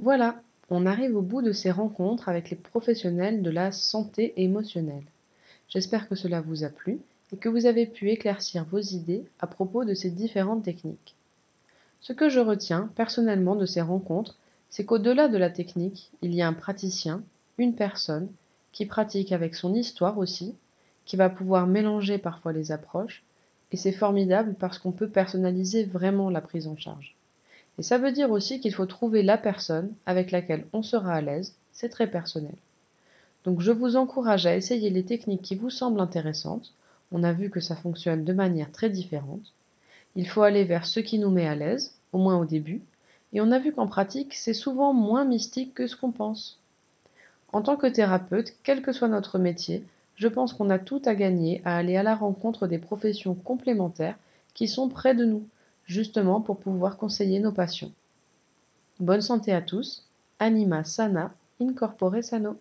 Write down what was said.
Voilà, on arrive au bout de ces rencontres avec les professionnels de la santé émotionnelle. J'espère que cela vous a plu et que vous avez pu éclaircir vos idées à propos de ces différentes techniques. Ce que je retiens personnellement de ces rencontres, c'est qu'au-delà de la technique, il y a un praticien, une personne, qui pratique avec son histoire aussi, qui va pouvoir mélanger parfois les approches, et c'est formidable parce qu'on peut personnaliser vraiment la prise en charge. Et ça veut dire aussi qu'il faut trouver la personne avec laquelle on sera à l'aise, c'est très personnel. Donc je vous encourage à essayer les techniques qui vous semblent intéressantes, on a vu que ça fonctionne de manière très différente. Il faut aller vers ce qui nous met à l'aise, au moins au début, et on a vu qu'en pratique, c'est souvent moins mystique que ce qu'on pense. En tant que thérapeute, quel que soit notre métier, je pense qu'on a tout à gagner à aller à la rencontre des professions complémentaires qui sont près de nous, justement pour pouvoir conseiller nos patients. Bonne santé à tous, anima sana, incorpore sano.